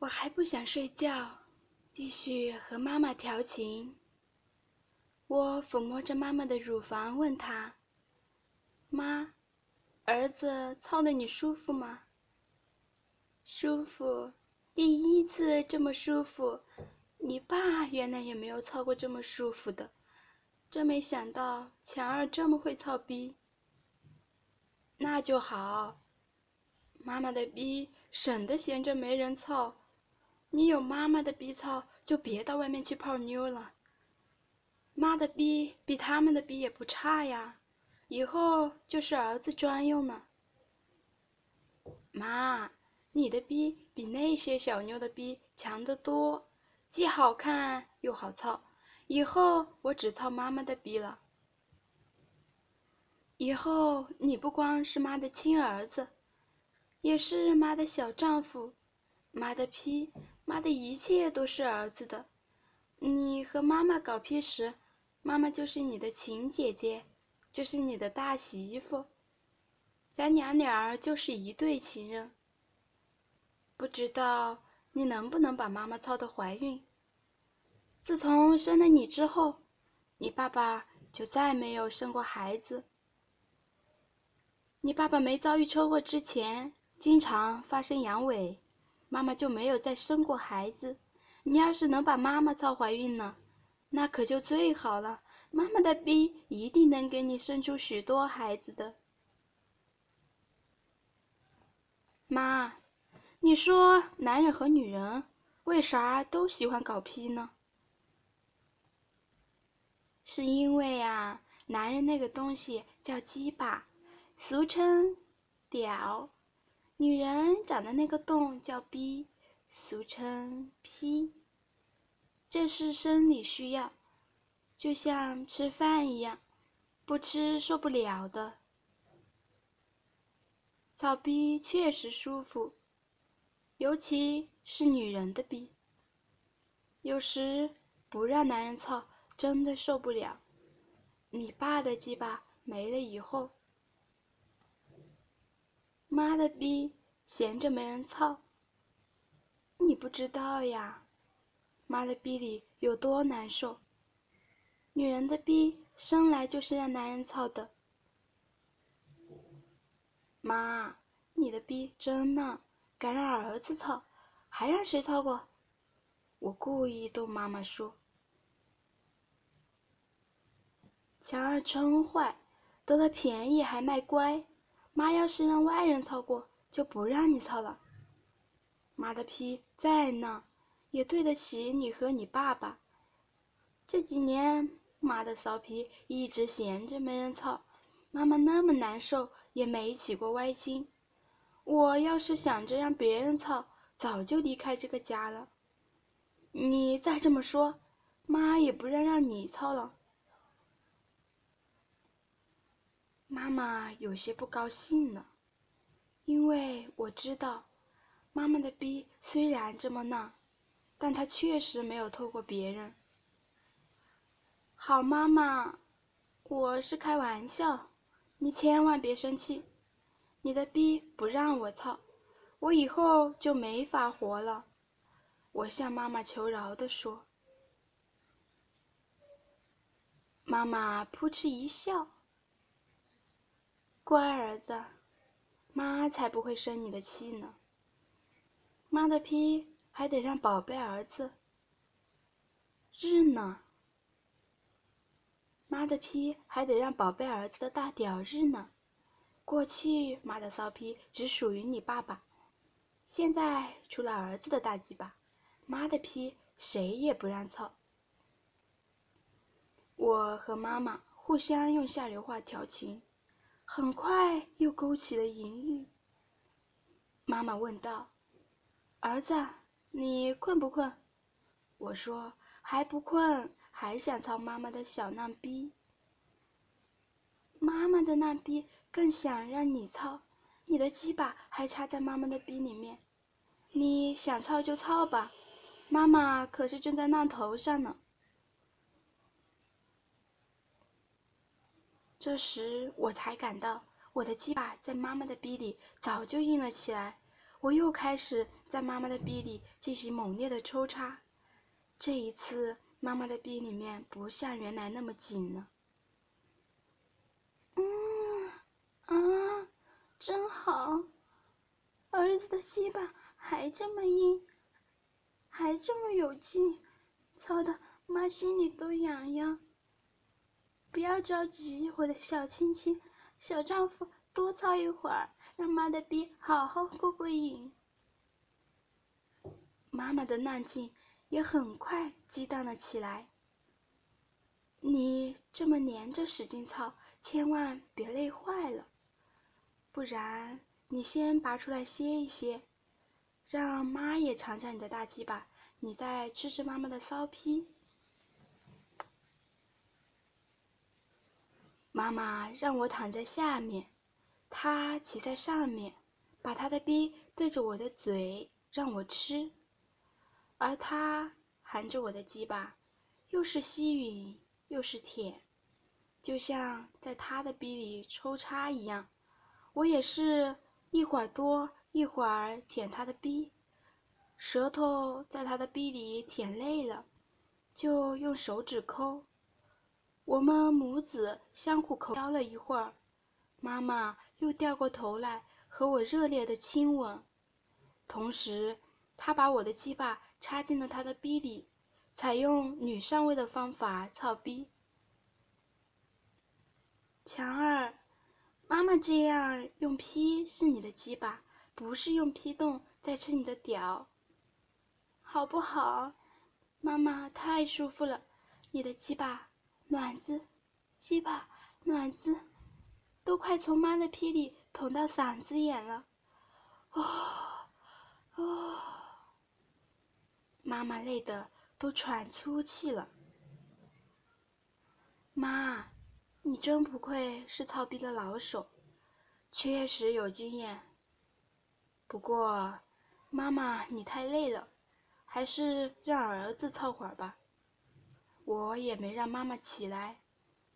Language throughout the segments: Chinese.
我还不想睡觉，继续和妈妈调情。我抚摸着妈妈的乳房，问她：“妈，儿子操的你舒服吗？”“舒服，第一次这么舒服。你爸原来也没有操过这么舒服的，真没想到强儿这么会操逼。”“那就好，妈妈的逼省得闲着没人操。你有妈妈的逼操，就别到外面去泡妞了。”妈的逼比他们的逼也不差呀，以后就是儿子专用了。妈，你的逼比那些小妞的逼强得多，既好看又好操。以后我只操妈妈的逼了。以后你不光是妈的亲儿子，也是妈的小丈夫。妈的批，妈的一切都是儿子的。你和妈妈搞屁时。妈妈就是你的亲姐姐，就是你的大媳妇，咱娘俩儿就是一对情人。不知道你能不能把妈妈操得怀孕？自从生了你之后，你爸爸就再没有生过孩子。你爸爸没遭遇车祸之前，经常发生阳痿，妈妈就没有再生过孩子。你要是能把妈妈操怀孕了。那可就最好了，妈妈的逼一定能给你生出许多孩子的。妈，你说男人和女人为啥都喜欢搞屁呢？是因为啊，男人那个东西叫鸡巴，俗称屌；女人长的那个洞叫逼，俗称屁。这是生理需要，就像吃饭一样，不吃受不了的。操逼确实舒服，尤其是女人的逼。有时不让男人操，真的受不了。你爸的鸡巴没了以后，妈的逼闲着没人操，你不知道呀。妈的逼里有多难受！女人的逼生来就是让男人操的。妈，你的逼真嫩，敢让儿子操，还让谁操过？我故意逗妈妈说。强儿真坏，得了便宜还卖乖。妈要是让外人操过，就不让你操了。妈的逼再嫩。也对得起你和你爸爸。这几年，妈的骚皮一直闲着没人操，妈妈那么难受也没起过歪心。我要是想着让别人操，早就离开这个家了。你再这么说，妈也不让让你操了。妈妈有些不高兴了，因为我知道，妈妈的逼虽然这么浪。但她确实没有透过别人。好妈妈，我是开玩笑，你千万别生气。你的逼不让我操，我以后就没法活了。我向妈妈求饶的说。妈妈扑哧一笑，乖儿子，妈才不会生你的气呢。妈的批！还得让宝贝儿子日呢，妈的批还得让宝贝儿子的大屌日呢。过去妈的骚批只属于你爸爸，现在除了儿子的大鸡巴，妈的批谁也不让操。我和妈妈互相用下流话调情，很快又勾起了淫欲。妈妈问道：“儿子。”你困不困？我说还不困，还想操妈妈的小浪逼。妈妈的浪逼更想让你操，你的鸡巴还插在妈妈的逼里面，你想操就操吧，妈妈可是正在浪头上呢。这时我才感到我的鸡巴在妈妈的逼里早就硬了起来，我又开始在妈妈的逼里进行猛烈的抽插。这一次，妈妈的逼里面不像原来那么紧了。嗯，啊，真好，儿子的鸡巴还这么硬，还这么有劲，操的妈心里都痒痒。不要着急，我的小亲亲，小丈夫，多操一会儿，让妈的逼好好过过瘾。妈妈的浪劲。也很快激荡了起来。你这么连着使劲操，千万别累坏了，不然你先拔出来歇一歇，让妈也尝尝你的大鸡巴，你再吃吃妈妈的骚批。妈妈让我躺在下面，她骑在上面，把她的逼对着我的嘴，让我吃。而她含着我的鸡巴，又是吸吮又是舔，就像在他的逼里抽插一样。我也是一会儿多一会儿舔他的逼，舌头在他的逼里舔累了，就用手指抠。我们母子相互口交了一会儿，妈妈又掉过头来和我热烈的亲吻，同时她把我的鸡巴。插进了她的逼里，采用女上位的方法操逼。强儿，妈妈这样用劈是你的鸡巴，不是用劈洞在吃你的屌，好不好？妈妈太舒服了，你的鸡巴卵子，鸡巴卵子，都快从妈的屁里捅到嗓子眼了，哦，哦。妈妈累得都喘粗气了。妈，你真不愧是操逼的老手，确实有经验。不过，妈妈你太累了，还是让儿子操会儿吧。我也没让妈妈起来，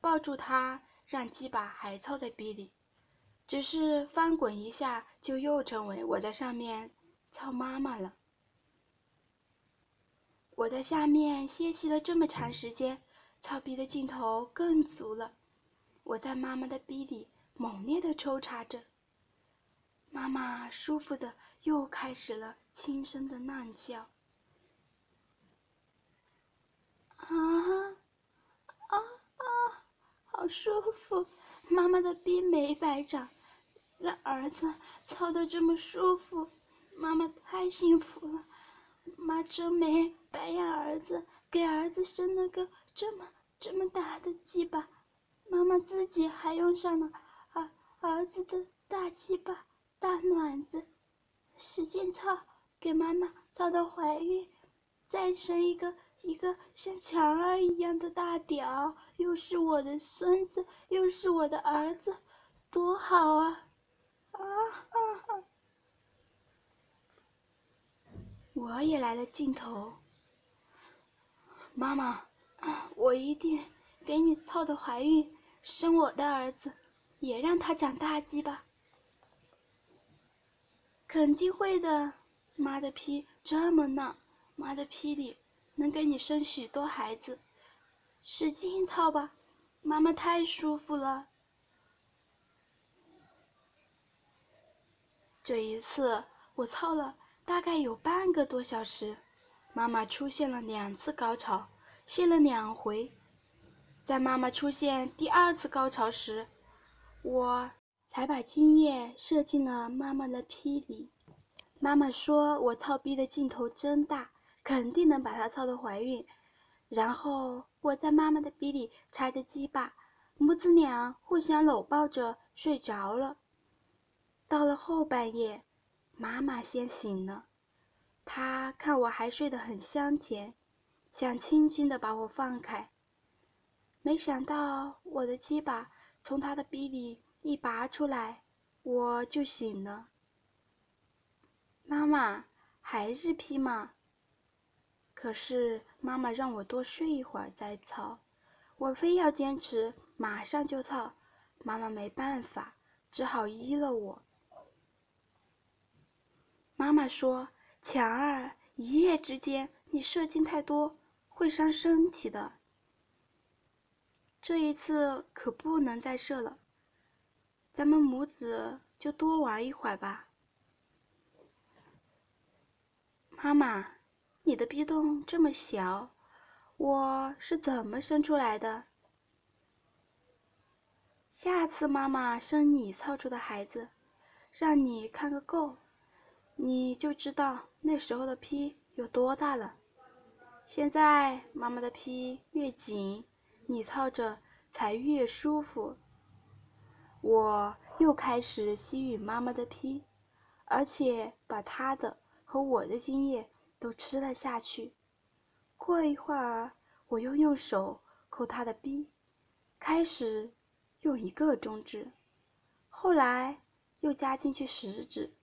抱住她，让鸡巴还操在逼里，只是翻滚一下，就又成为我在上面操妈妈了。我在下面歇息了这么长时间，操逼的劲头更足了。我在妈妈的逼里猛烈的抽插着，妈妈舒服的又开始了轻声的浪叫。啊啊啊！好舒服，妈妈的逼没白长，让儿子操的这么舒服，妈妈太幸福了。妈真没白养儿子，给儿子生了个这么这么大的鸡巴，妈妈自己还用上了儿儿子的大鸡巴、大卵子，使劲操，给妈妈操到怀孕，再生一个一个像强儿一样的大屌，又是我的孙子，又是我的儿子，多好啊！啊啊啊！我也来了镜头，妈妈，我一定给你操的怀孕，生我的儿子，也让他长大鸡吧，肯定会的。妈的屁这么嫩，妈的屁里能给你生许多孩子，使劲操吧，妈妈太舒服了。这一次我操了。大概有半个多小时，妈妈出现了两次高潮，泄了两回。在妈妈出现第二次高潮时，我才把精液射进了妈妈的屁里。妈妈说我操逼的劲头真大，肯定能把她操的怀孕。然后我在妈妈的逼里插着鸡巴，母子俩互相搂抱着睡着了。到了后半夜。妈妈先醒了，她看我还睡得很香甜，想轻轻地把我放开。没想到我的鸡巴从她的逼里一拔出来，我就醒了。妈妈还是劈吗？可是妈妈让我多睡一会儿再操，我非要坚持马上就操，妈妈没办法，只好依了我。妈妈说：“强儿，一夜之间你射精太多，会伤身体的。这一次可不能再射了，咱们母子就多玩一会儿吧。”妈妈，你的逼洞这么小，我是怎么生出来的？下次妈妈生你操出的孩子，让你看个够。你就知道那时候的屁有多大了。现在妈妈的屁越紧，你操着才越舒服。我又开始吸吮妈妈的屁，而且把她的和我的精液都吃了下去。过一会儿，我又用手抠他的逼，开始用一个中指，后来又加进去食指。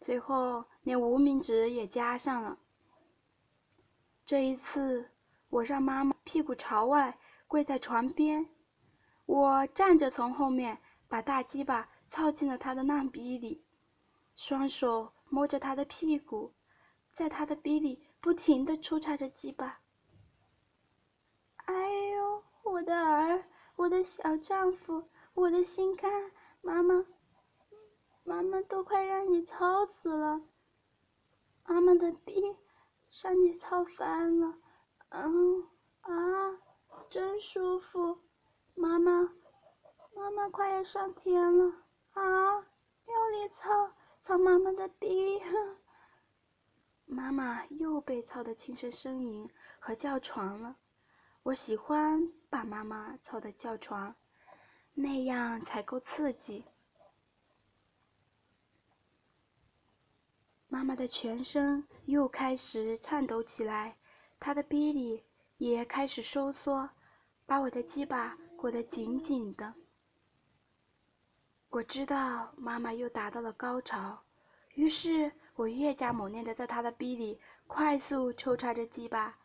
最后，连无名指也加上了。这一次，我让妈妈屁股朝外跪在床边，我站着从后面把大鸡巴操进了她的浪逼里，双手摸着她的屁股，在他的逼里不停的抽插着鸡巴。哎呦，我的儿，我的小丈夫，我的心肝，妈妈。妈妈都快让你操死了，妈妈的逼让你操翻了，嗯啊，真舒服，妈妈，妈妈快要上天了啊，用力操操妈妈的逼，妈妈又被操的轻声呻吟和叫床了，我喜欢把妈妈操的叫床，那样才够刺激。妈妈的全身又开始颤抖起来，她的逼里也开始收缩，把我的鸡巴裹得紧紧的。我知道妈妈又达到了高潮，于是我越加猛烈的在他的逼里快速抽插着鸡巴。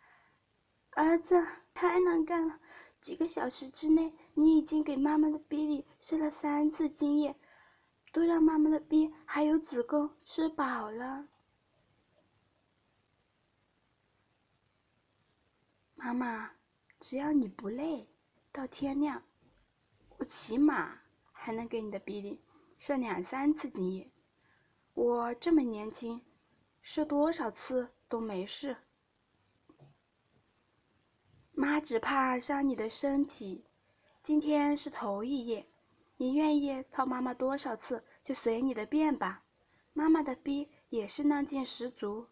儿子，太能干了！几个小时之内，你已经给妈妈的逼里射了三次精液。都让妈妈的逼还有子宫吃饱了。妈妈，只要你不累，到天亮，我起码还能给你的逼里射两三次精液。我这么年轻，射多少次都没事。妈只怕伤你的身体。今天是头一夜。你愿意操妈妈多少次就随你的便吧，妈妈的逼也是浪劲十足。